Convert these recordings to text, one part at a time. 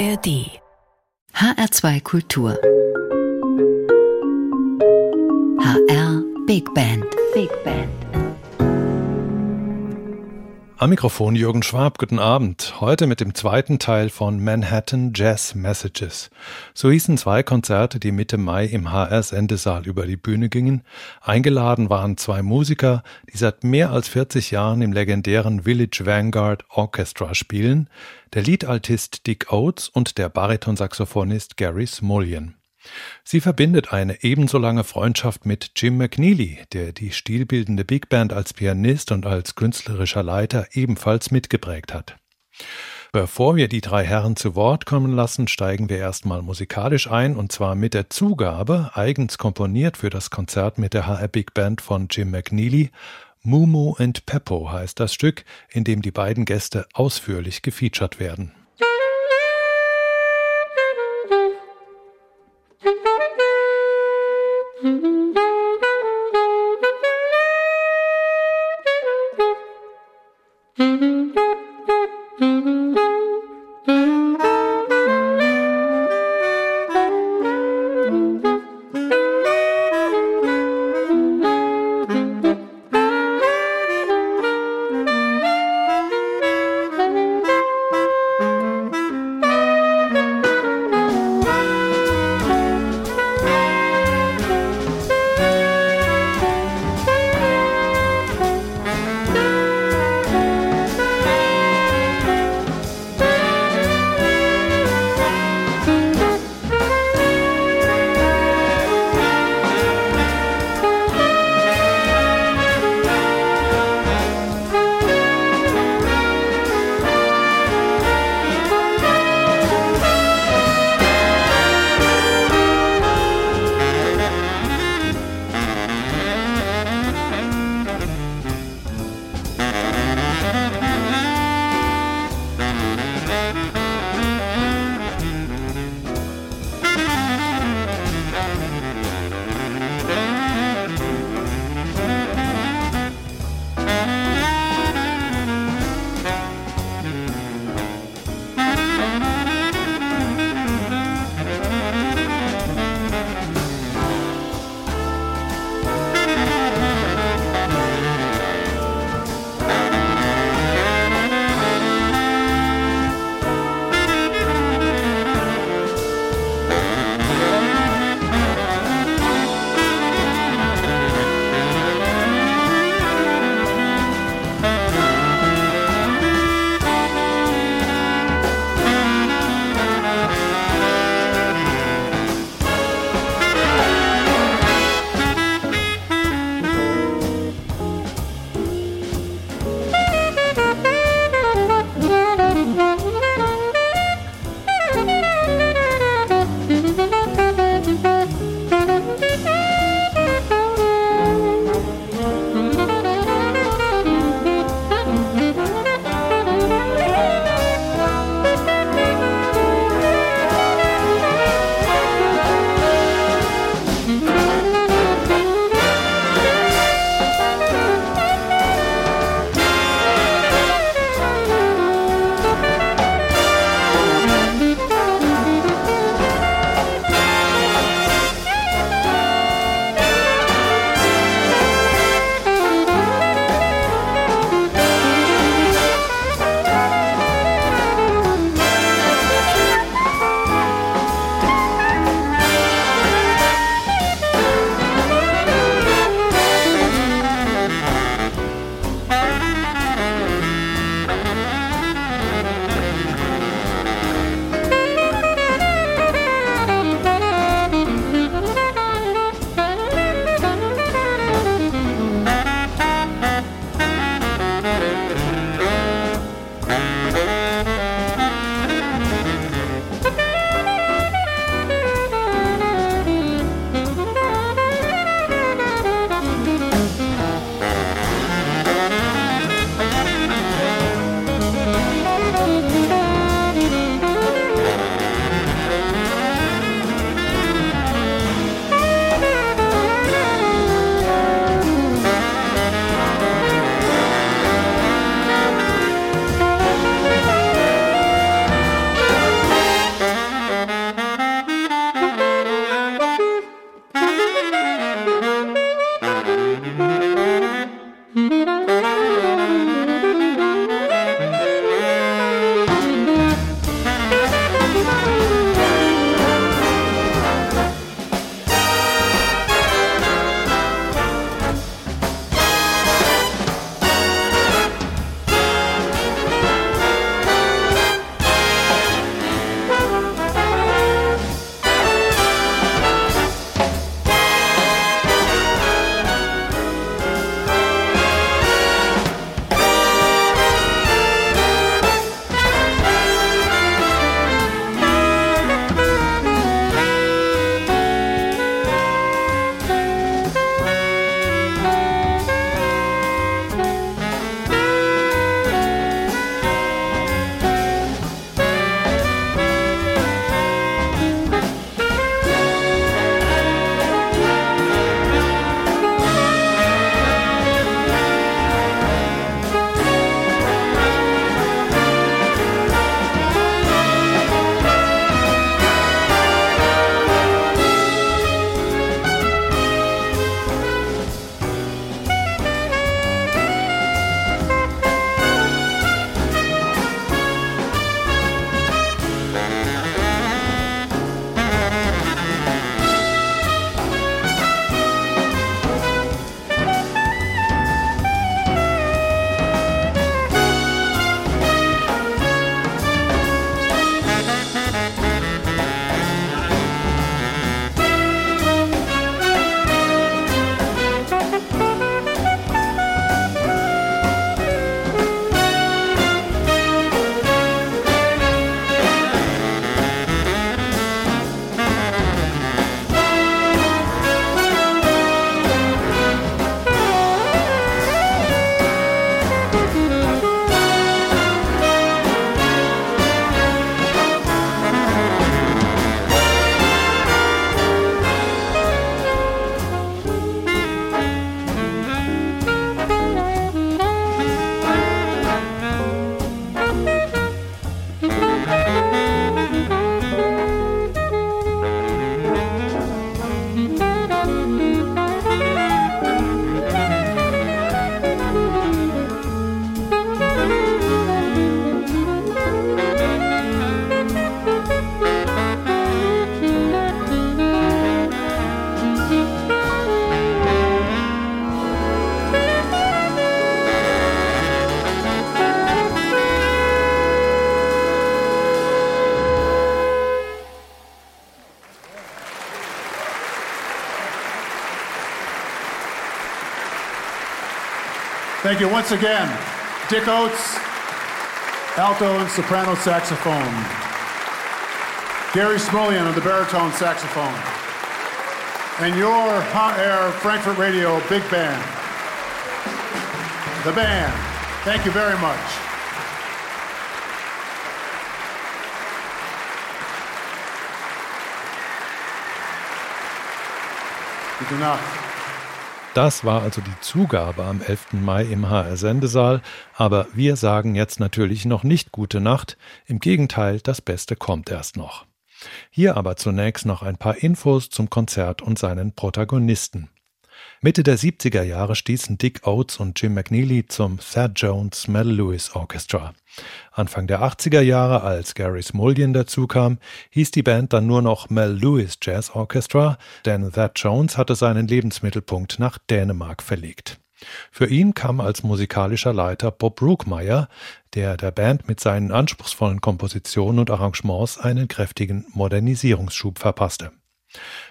ARD HR2 Kultur. HR Big Band. Big Band Am Mikrofon Jürgen Schwab, guten Abend. Heute mit dem zweiten Teil von Manhattan Jazz Messages. So hießen zwei Konzerte, die Mitte Mai im HR Sendesaal über die Bühne gingen. Eingeladen waren zwei Musiker, die seit mehr als 40 Jahren im legendären Village Vanguard Orchestra spielen, der Liedaltist Dick Oates und der Baritonsaxophonist Gary Smulyan. Sie verbindet eine ebenso lange Freundschaft mit Jim McNeely, der die stilbildende Big Band als Pianist und als künstlerischer Leiter ebenfalls mitgeprägt hat. Bevor wir die drei Herren zu Wort kommen lassen, steigen wir erstmal musikalisch ein und zwar mit der Zugabe, eigens komponiert für das Konzert mit der HR Big Band von Jim McNeely. Mumu and Peppo heißt das Stück, in dem die beiden Gäste ausführlich gefeatured werden. You once again, Dick Oates, alto and soprano saxophone. Gary Smolian on the baritone saxophone. And your Hot Air Frankfurt Radio Big Band. The band. Thank you very much. Gute. Das war also die Zugabe am 11. Mai im HR-Sendesaal, aber wir sagen jetzt natürlich noch nicht gute Nacht, im Gegenteil, das Beste kommt erst noch. Hier aber zunächst noch ein paar Infos zum Konzert und seinen Protagonisten. Mitte der 70er Jahre stießen Dick Oates und Jim McNeely zum Thad Jones Mel Lewis Orchestra. Anfang der 80er Jahre, als Gary Smullian dazukam, hieß die Band dann nur noch Mel Lewis Jazz Orchestra, denn Thad Jones hatte seinen Lebensmittelpunkt nach Dänemark verlegt. Für ihn kam als musikalischer Leiter Bob Brookmeyer, der der Band mit seinen anspruchsvollen Kompositionen und Arrangements einen kräftigen Modernisierungsschub verpasste.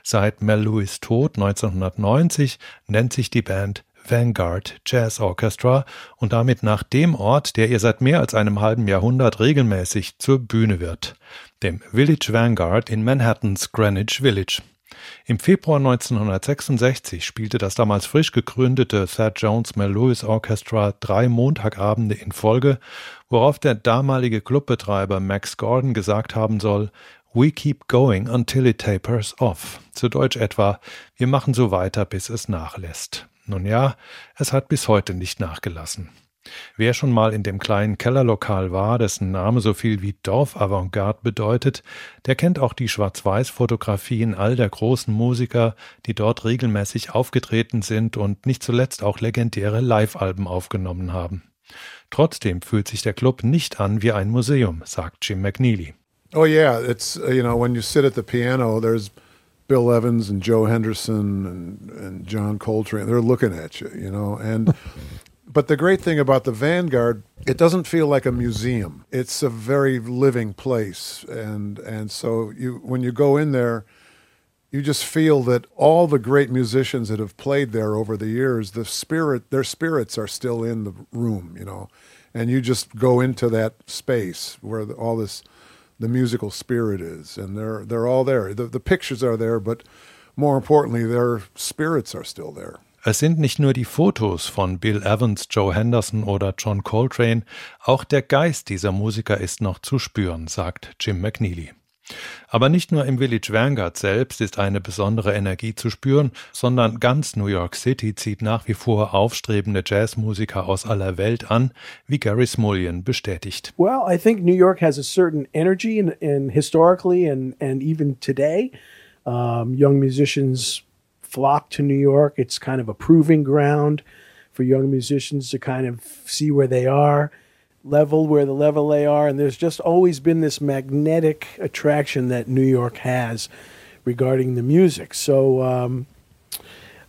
Seit Mel Lewis Tod 1990 nennt sich die Band Vanguard Jazz Orchestra und damit nach dem Ort, der ihr seit mehr als einem halben Jahrhundert regelmäßig zur Bühne wird, dem Village Vanguard in Manhattans Greenwich Village. Im Februar 1966 spielte das damals frisch gegründete Thad Jones Mel Lewis Orchestra drei Montagabende in Folge, worauf der damalige Clubbetreiber Max Gordon gesagt haben soll, We keep going until it tapers off. Zu Deutsch etwa, wir machen so weiter, bis es nachlässt. Nun ja, es hat bis heute nicht nachgelassen. Wer schon mal in dem kleinen Kellerlokal war, dessen Name so viel wie Dorfavantgarde bedeutet, der kennt auch die Schwarz-Weiß-Fotografien all der großen Musiker, die dort regelmäßig aufgetreten sind und nicht zuletzt auch legendäre Live-Alben aufgenommen haben. Trotzdem fühlt sich der Club nicht an wie ein Museum, sagt Jim McNeely. Oh yeah, it's uh, you know when you sit at the piano, there's Bill Evans and Joe Henderson and and John Coltrane. They're looking at you, you know, and. but the great thing about the Vanguard, it doesn't feel like a museum. It's a very living place, and and so you when you go in there, you just feel that all the great musicians that have played there over the years, the spirit, their spirits are still in the room, you know, and you just go into that space where all this the musical spirit is, and they're they're all there. The, the pictures are there, but more importantly, their spirits are still there. Es sind nicht nur die Fotos von Bill Evans, Joe Henderson oder John Coltrane, auch der Geist dieser Musiker ist noch zu spüren, sagt Jim McNeely. Aber nicht nur im Village Vanguard selbst ist eine besondere Energie zu spüren, sondern ganz New York City zieht nach wie vor aufstrebende Jazzmusiker aus aller Welt an, wie Gary Smullian bestätigt. Well, I think New York has a certain energy and, and historically and, and even today. Um, young musicians flock to New York. It's kind of a proving ground for young musicians to kind of see where they are. Level where the level they are. And there's just always been this magnetic attraction that New York has regarding the music. So, um,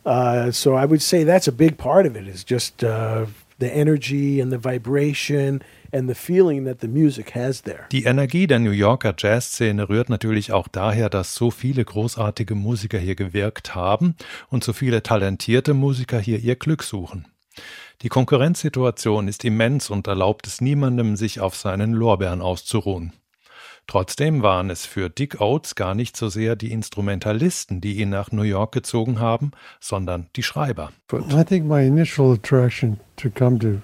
uh, so I would say that's a big part of it is just uh, the energy and the vibration and the feeling that the music has there. Die Energie der New Yorker Jazzszene rührt natürlich auch daher, dass so viele großartige Musiker hier gewirkt haben und so viele talentierte Musiker hier ihr Glück suchen. Die Konkurrenzsituation ist immens und erlaubt es niemandem, sich auf seinen Lorbeeren auszuruhen. Trotzdem waren es für Dick Oates gar nicht so sehr die Instrumentalisten, die ihn nach New York gezogen haben, sondern die Schreiber. I think my initial attraction to come to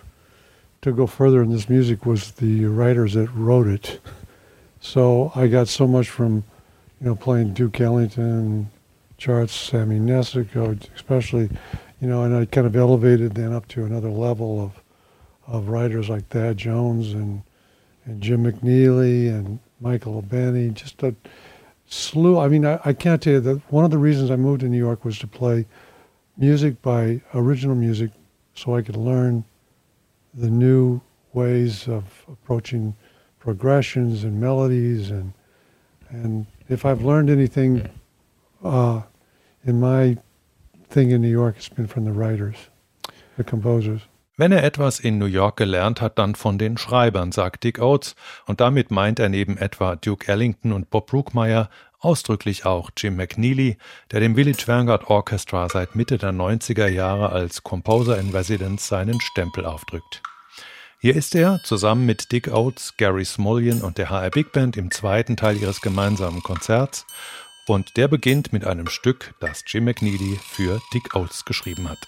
to go further in this music was the writers that wrote it. So I got so much from you know playing Duke Ellington, charts, Sammy Nessico, especially you know, and I kind of elevated then up to another level of of writers like Thad Jones and and Jim McNeely and Michael O'Benny, just a slew. I mean, I, I can't tell you that one of the reasons I moved to New York was to play music by original music, so I could learn the new ways of approaching progressions and melodies and and if I've learned anything uh, in my thing in New York has been from the writers, the composers. Wenn er etwas in New York gelernt hat, dann von den Schreibern, sagt Dick Oates, und damit meint er neben etwa Duke Ellington und Bob Brookmeyer Ausdrücklich auch Jim McNeely, der dem Village Vanguard Orchestra seit Mitte der 90er Jahre als Composer in Residence seinen Stempel aufdrückt. Hier ist er zusammen mit Dick Oates, Gary Smulyan und der HR Big Band im zweiten Teil ihres gemeinsamen Konzerts und der beginnt mit einem Stück, das Jim McNeely für Dick Oates geschrieben hat.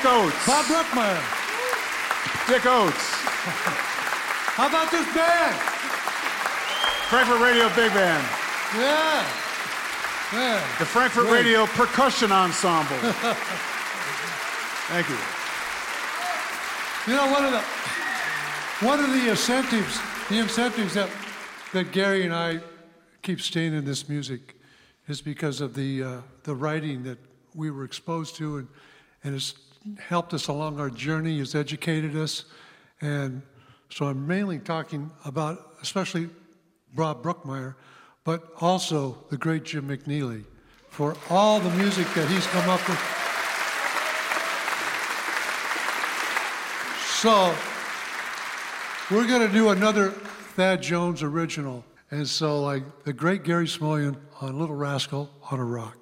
Dick Oates. Bob Brookmeyer. Dick Oates. How about this band? Frankfurt Radio Big Band. Yeah. Yeah. The Frankfurt Great. Radio Percussion Ensemble. Thank you. You know, one of the one of the incentives, the incentives that that Gary and I keep staying in this music is because of the uh, the writing that we were exposed to, and and it's helped us along our journey, has educated us, and so I'm mainly talking about especially Bob Brookmeyer, but also the great Jim McNeely for all the music that he's come up with. So we're going to do another Thad Jones original. And so, like the great Gary Smullian on Little Rascal on a Rock.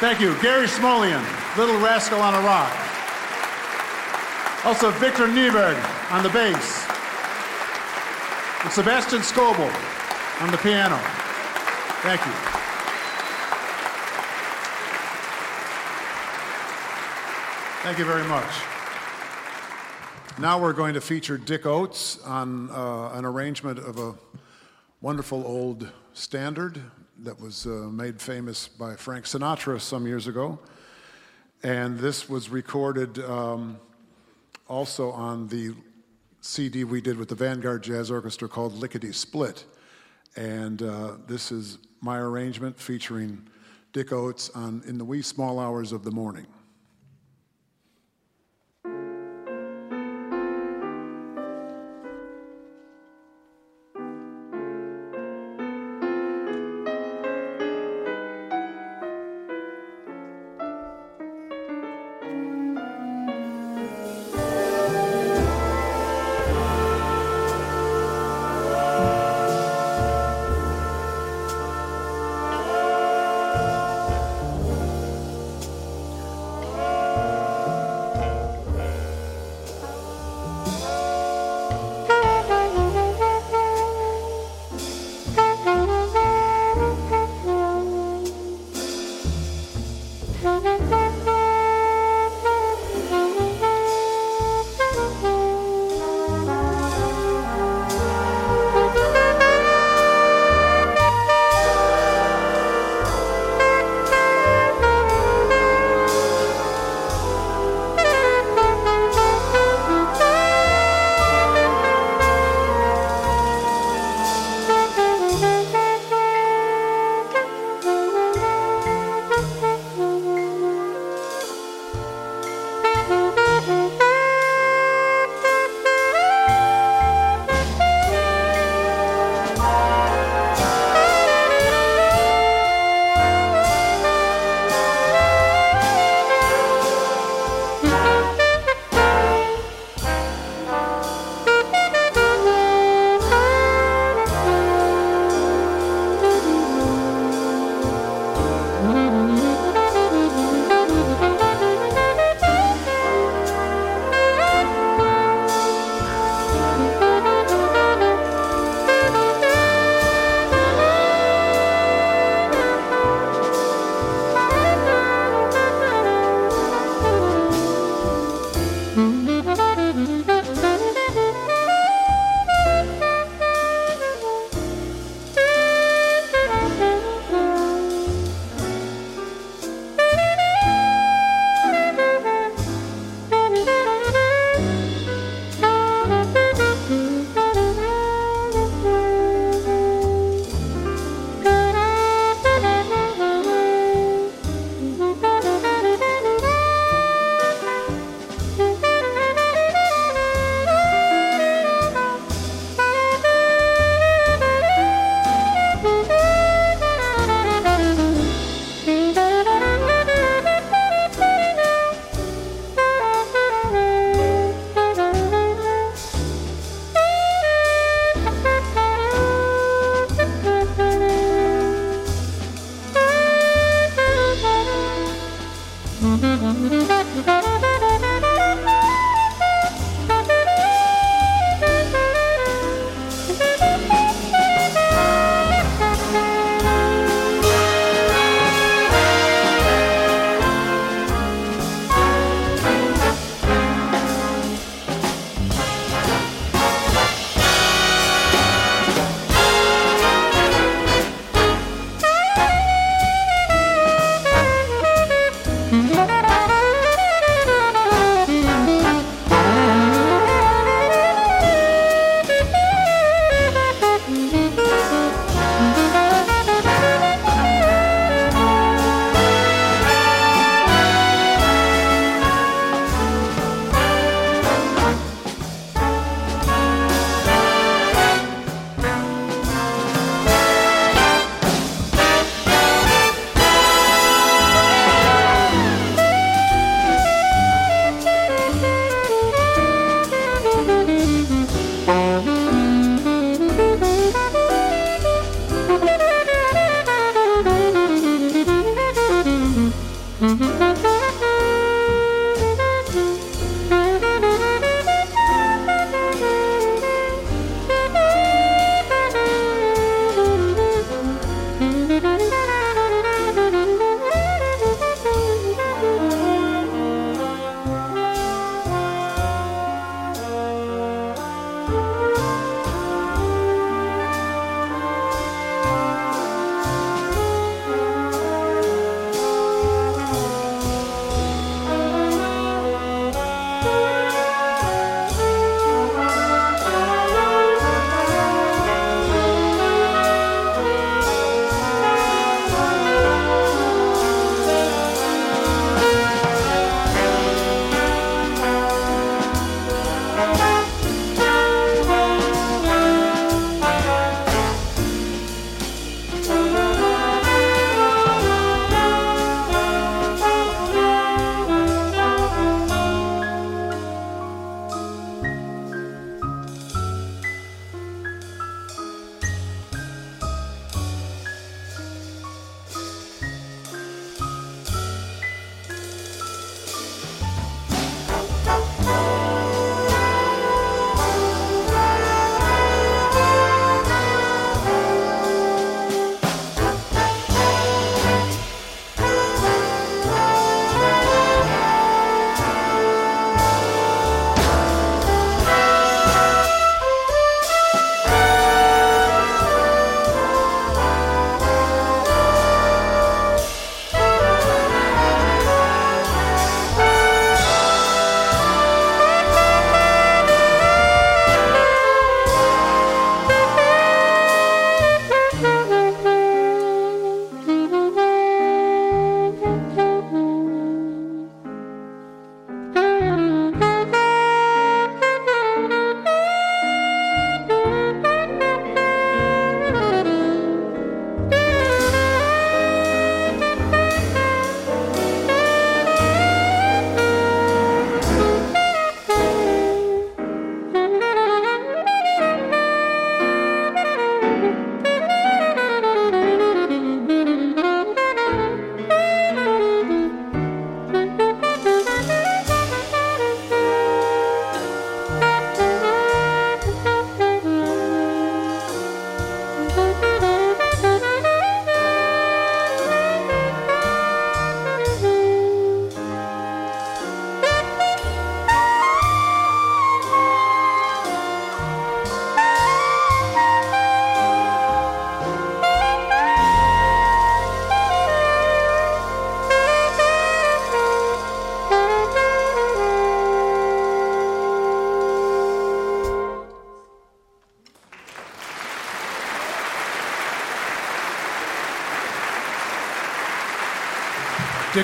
Thank you. Gary Smolian, Little Rascal on a Rock. Also, Victor Nieberg on the bass. And Sebastian Scoble on the piano. Thank you. Thank you very much. Now we're going to feature Dick Oates on uh, an arrangement of a wonderful old standard that was uh, made famous by Frank Sinatra some years ago. And this was recorded um, also on the CD we did with the Vanguard Jazz Orchestra called Lickety Split. And uh, this is my arrangement featuring Dick Oates on In the Wee Small Hours of the Morning.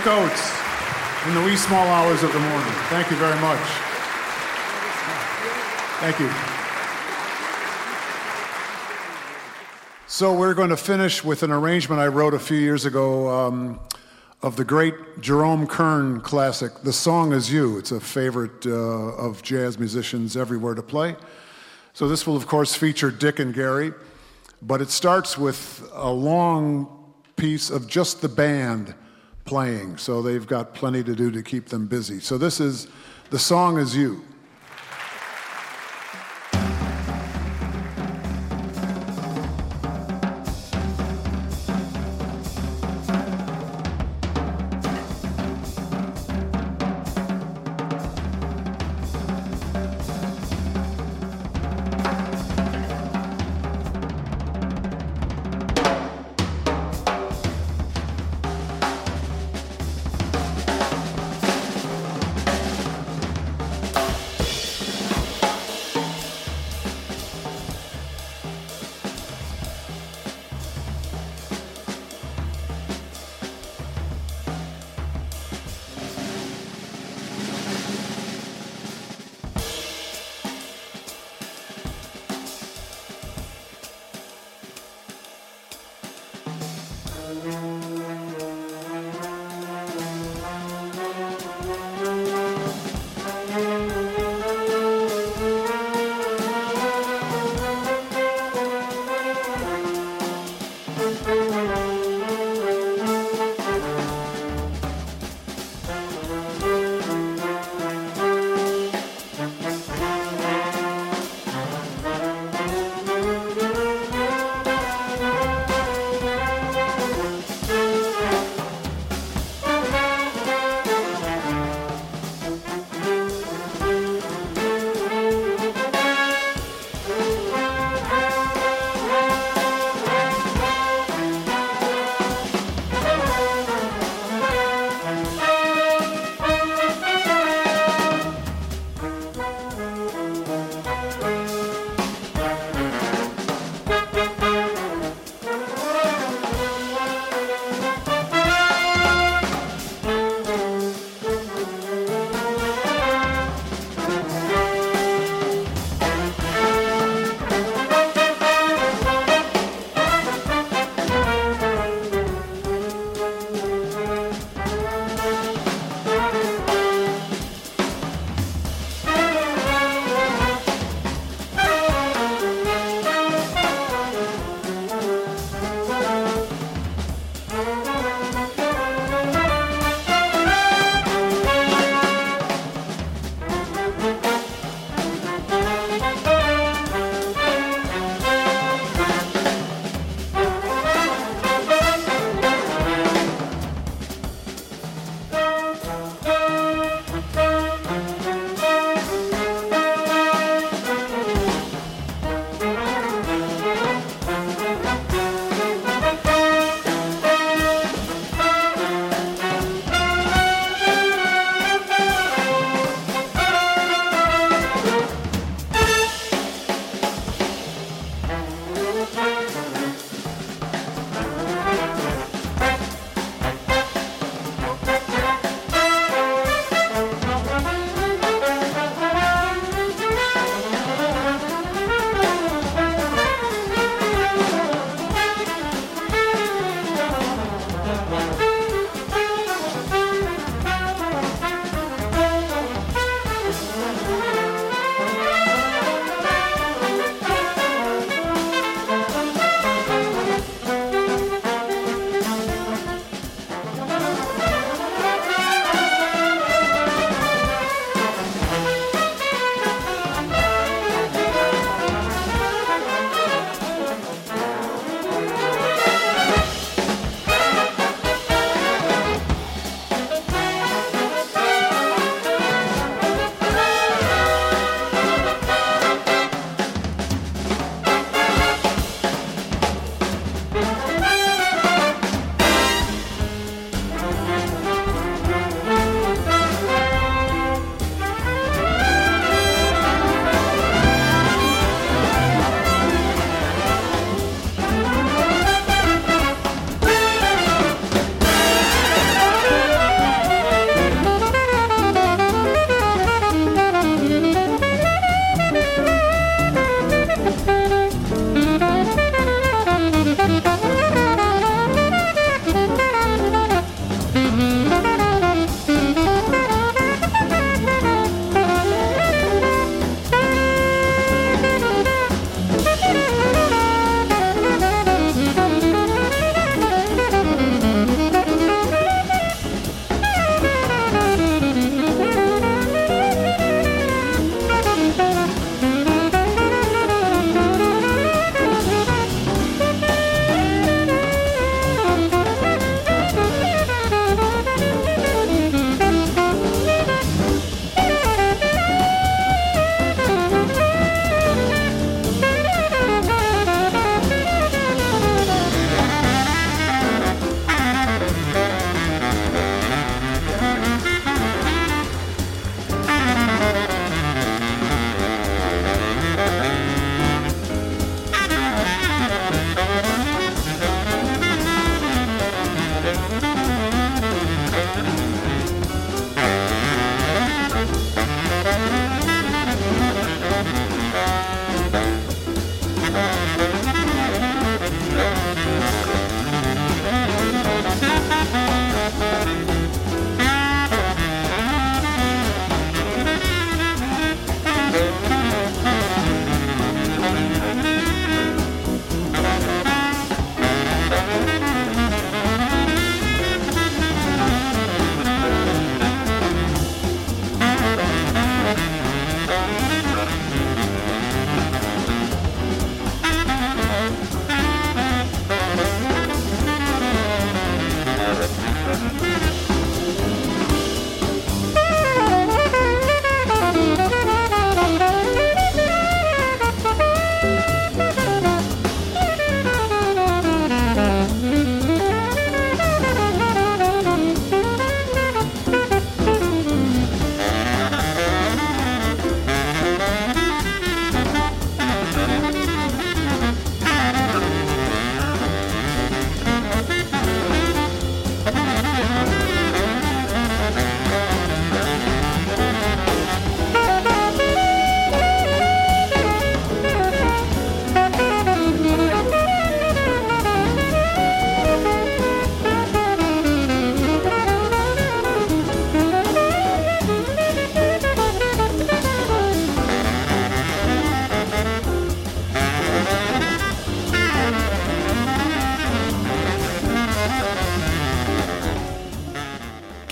In the wee small hours of the morning. Thank you very much. Thank you. So we're going to finish with an arrangement I wrote a few years ago um, of the great Jerome Kern classic, "The Song Is You." It's a favorite uh, of jazz musicians everywhere to play. So this will, of course, feature Dick and Gary, but it starts with a long piece of just the band playing. So they've got plenty to do to keep them busy. So this is "The Song Is You."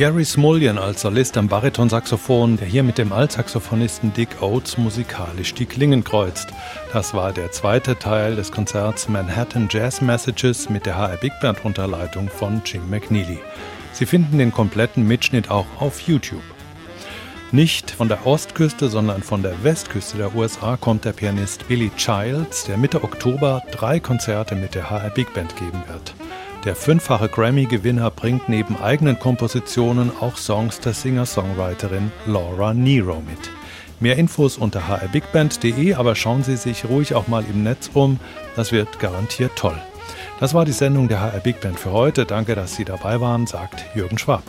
Gary Smulyan als Solist am Baritonsaxophon, der hier mit dem Altsaxophonisten Dick Oates musikalisch die Klingen kreuzt. Das war der zweite Teil des Konzerts Manhattan Jazz Messages mit der HR Big Band Unterleitung von Jim McNeely. Sie finden den kompletten Mitschnitt auch auf YouTube. Nicht von der Ostküste, sondern von der Westküste der USA kommt der Pianist Billy Childs, der Mitte Oktober drei Konzerte mit der HR Big Band geben wird. Der fünffache Grammy-Gewinner bringt neben eigenen Kompositionen auch Songs der Singer-Songwriterin Laura Nero mit. Mehr Infos unter hrbigband.de, aber schauen Sie sich ruhig auch mal im Netz um, das wird garantiert toll. Das war die Sendung der HR Big Band für heute. Danke, dass Sie dabei waren, sagt Jürgen Schwab.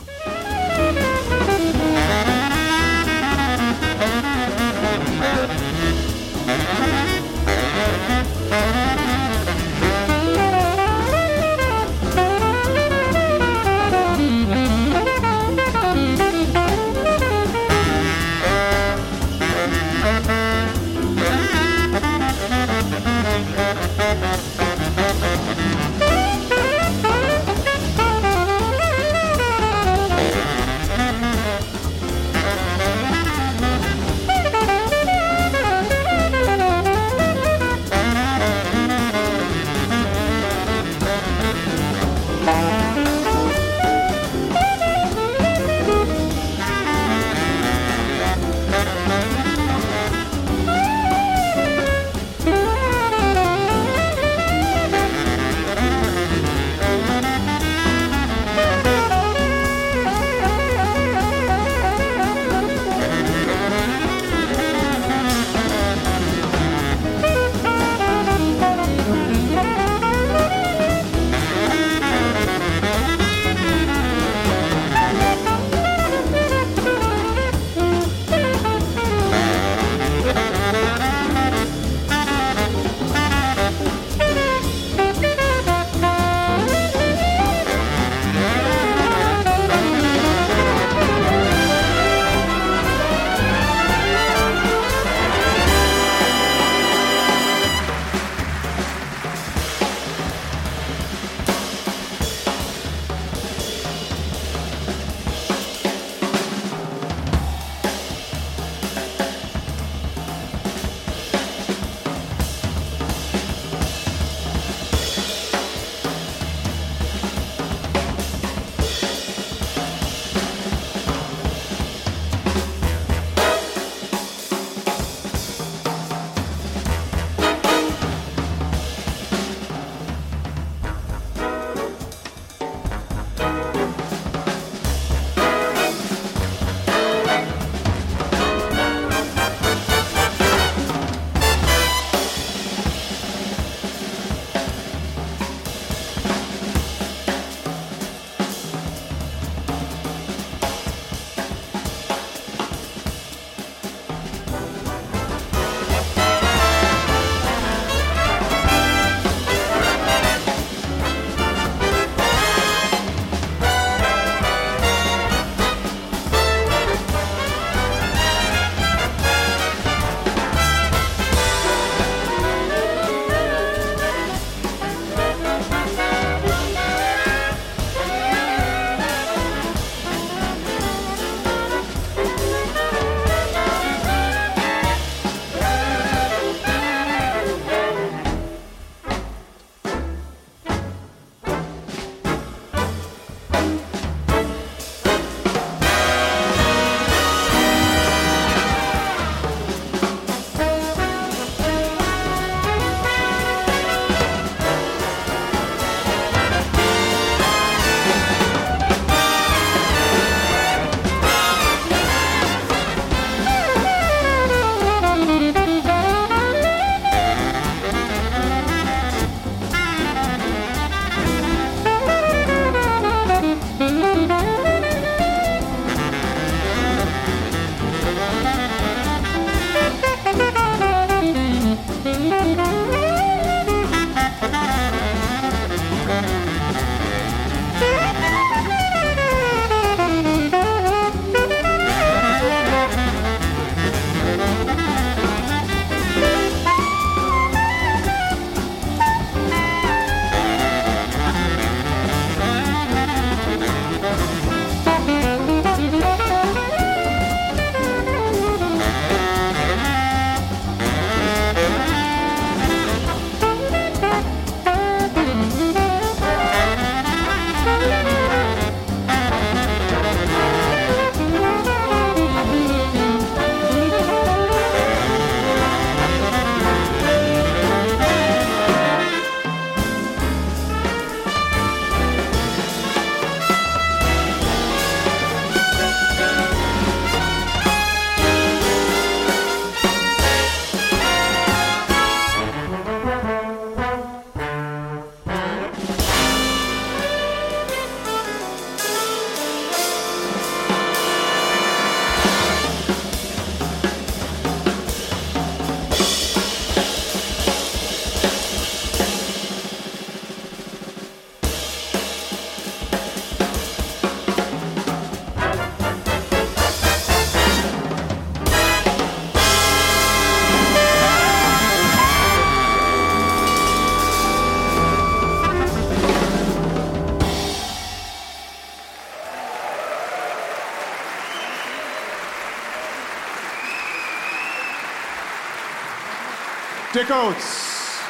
Dick Oates.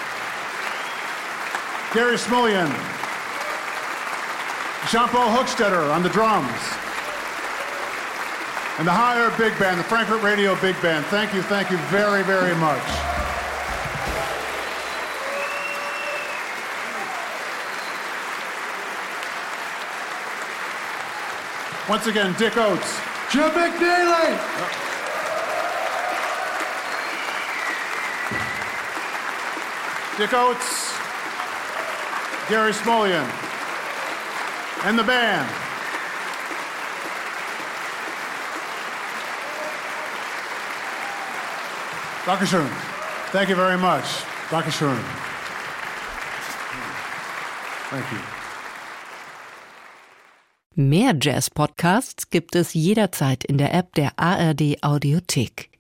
Gary Smullian. Jean-Paul Hochstetter on the drums. And the Higher Big Band, the Frankfurt Radio Big Band. Thank you, thank you very, very much. Once again, Dick Oates. Jim McNeely. Dick Oates, Gary Smolian, and the band. Dankeschön. Thank you very much. Dankeschön. Thank you. Mehr Jazz-Podcasts gibt es jederzeit in der App der ARD Audiothek.